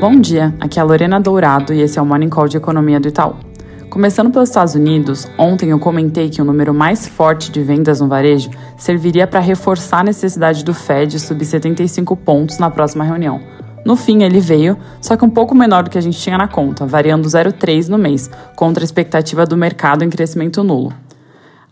Bom dia, aqui é a Lorena Dourado e esse é o Morning Call de Economia do Itaú. Começando pelos Estados Unidos, ontem eu comentei que o número mais forte de vendas no varejo serviria para reforçar a necessidade do Fed subir 75 pontos na próxima reunião. No fim, ele veio, só que um pouco menor do que a gente tinha na conta, variando 0,3 no mês, contra a expectativa do mercado em crescimento nulo.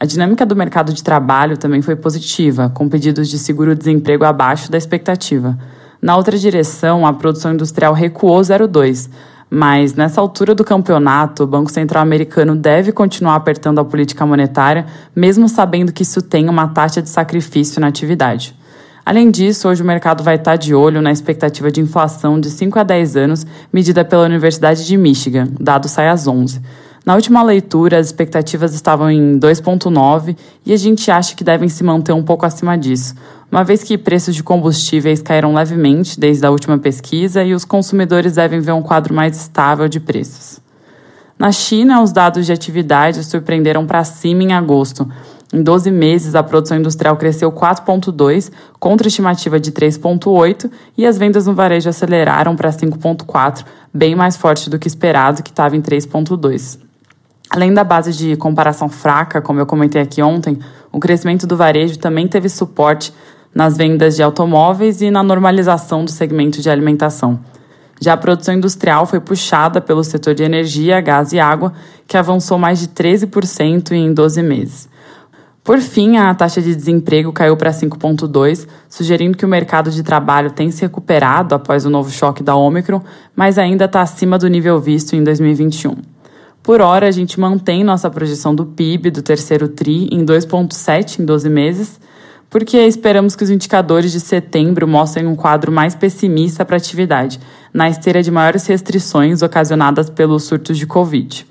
A dinâmica do mercado de trabalho também foi positiva, com pedidos de seguro-desemprego abaixo da expectativa. Na outra direção, a produção industrial recuou 0,2, mas nessa altura do campeonato, o Banco Central americano deve continuar apertando a política monetária, mesmo sabendo que isso tem uma taxa de sacrifício na atividade. Além disso, hoje o mercado vai estar de olho na expectativa de inflação de 5 a 10 anos, medida pela Universidade de Michigan, dado sai às 11. Na última leitura, as expectativas estavam em 2,9 e a gente acha que devem se manter um pouco acima disso, uma vez que preços de combustíveis caíram levemente desde a última pesquisa e os consumidores devem ver um quadro mais estável de preços. Na China, os dados de atividade surpreenderam para cima em agosto. Em 12 meses, a produção industrial cresceu 4,2, contra estimativa de 3,8, e as vendas no varejo aceleraram para 5,4, bem mais forte do que esperado, que estava em 3,2. Além da base de comparação fraca, como eu comentei aqui ontem, o crescimento do varejo também teve suporte nas vendas de automóveis e na normalização do segmento de alimentação. Já a produção industrial foi puxada pelo setor de energia, gás e água, que avançou mais de 13% em 12 meses. Por fim, a taxa de desemprego caiu para 5,2, sugerindo que o mercado de trabalho tem se recuperado após o novo choque da Omicron, mas ainda está acima do nível visto em 2021. Por hora, a gente mantém nossa projeção do PIB do terceiro TRI em 2,7 em 12 meses, porque esperamos que os indicadores de setembro mostrem um quadro mais pessimista para a atividade, na esteira de maiores restrições ocasionadas pelos surtos de Covid.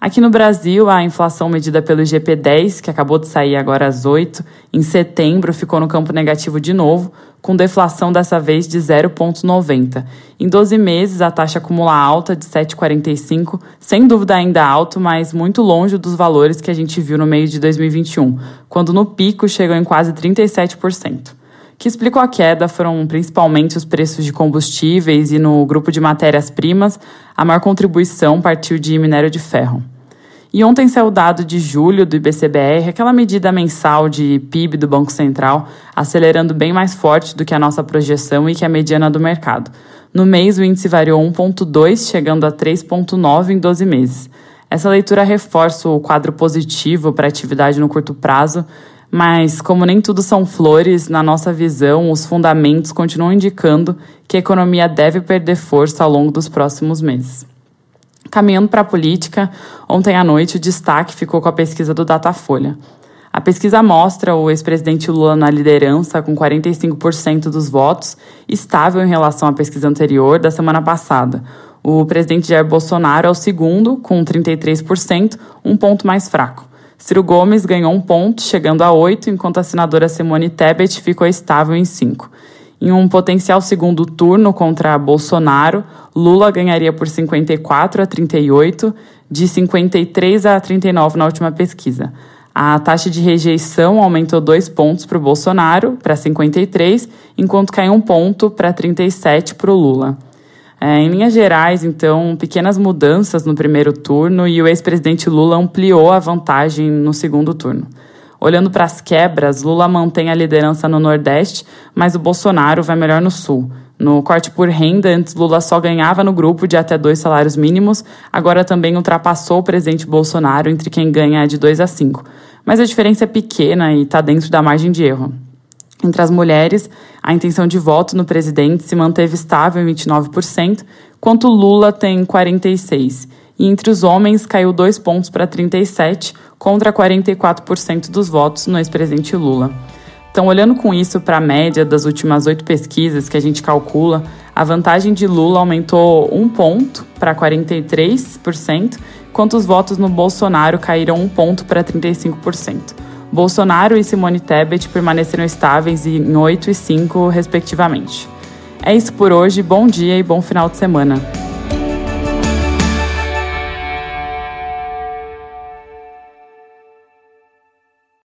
Aqui no Brasil, a inflação medida pelo IGP-10, que acabou de sair agora às 8, em setembro ficou no campo negativo de novo, com deflação dessa vez de 0,90. Em 12 meses, a taxa acumula alta de 7,45, sem dúvida ainda alto, mas muito longe dos valores que a gente viu no meio de 2021, quando no pico chegou em quase 37% que explicou a queda foram principalmente os preços de combustíveis e no grupo de matérias-primas, a maior contribuição partiu de minério de ferro. E ontem saiu o dado de julho do IBCBR, aquela medida mensal de PIB do Banco Central, acelerando bem mais forte do que a nossa projeção e que a mediana do mercado. No mês, o índice variou 1,2, chegando a 3,9 em 12 meses. Essa leitura reforça o quadro positivo para a atividade no curto prazo, mas, como nem tudo são flores, na nossa visão, os fundamentos continuam indicando que a economia deve perder força ao longo dos próximos meses. Caminhando para a política, ontem à noite o destaque ficou com a pesquisa do Datafolha. A pesquisa mostra o ex-presidente Lula na liderança, com 45% dos votos, estável em relação à pesquisa anterior da semana passada. O presidente Jair Bolsonaro é o segundo, com 33%, um ponto mais fraco. Ciro Gomes ganhou um ponto, chegando a oito, enquanto a senadora Simone Tebet ficou estável em cinco. Em um potencial segundo turno contra Bolsonaro, Lula ganharia por 54 a 38, de 53 a 39 na última pesquisa. A taxa de rejeição aumentou dois pontos para o Bolsonaro, para 53, enquanto caiu um ponto para 37 para o Lula. É, em linhas gerais, então, pequenas mudanças no primeiro turno e o ex-presidente Lula ampliou a vantagem no segundo turno. Olhando para as quebras, Lula mantém a liderança no Nordeste, mas o Bolsonaro vai melhor no Sul. No corte por renda, antes Lula só ganhava no grupo de até dois salários mínimos, agora também ultrapassou o presidente Bolsonaro entre quem ganha de 2 a 5. Mas a diferença é pequena e está dentro da margem de erro. Entre as mulheres, a intenção de voto no presidente se manteve estável em 29%, enquanto Lula tem 46%. E entre os homens caiu dois pontos para 37%, contra 44% dos votos no ex-presidente Lula. Então, olhando com isso para a média das últimas oito pesquisas que a gente calcula, a vantagem de Lula aumentou um ponto para 43%, enquanto os votos no Bolsonaro caíram um ponto para 35%. Bolsonaro e Simone Tebet permaneceram estáveis em 8 e 5, respectivamente. É isso por hoje, bom dia e bom final de semana.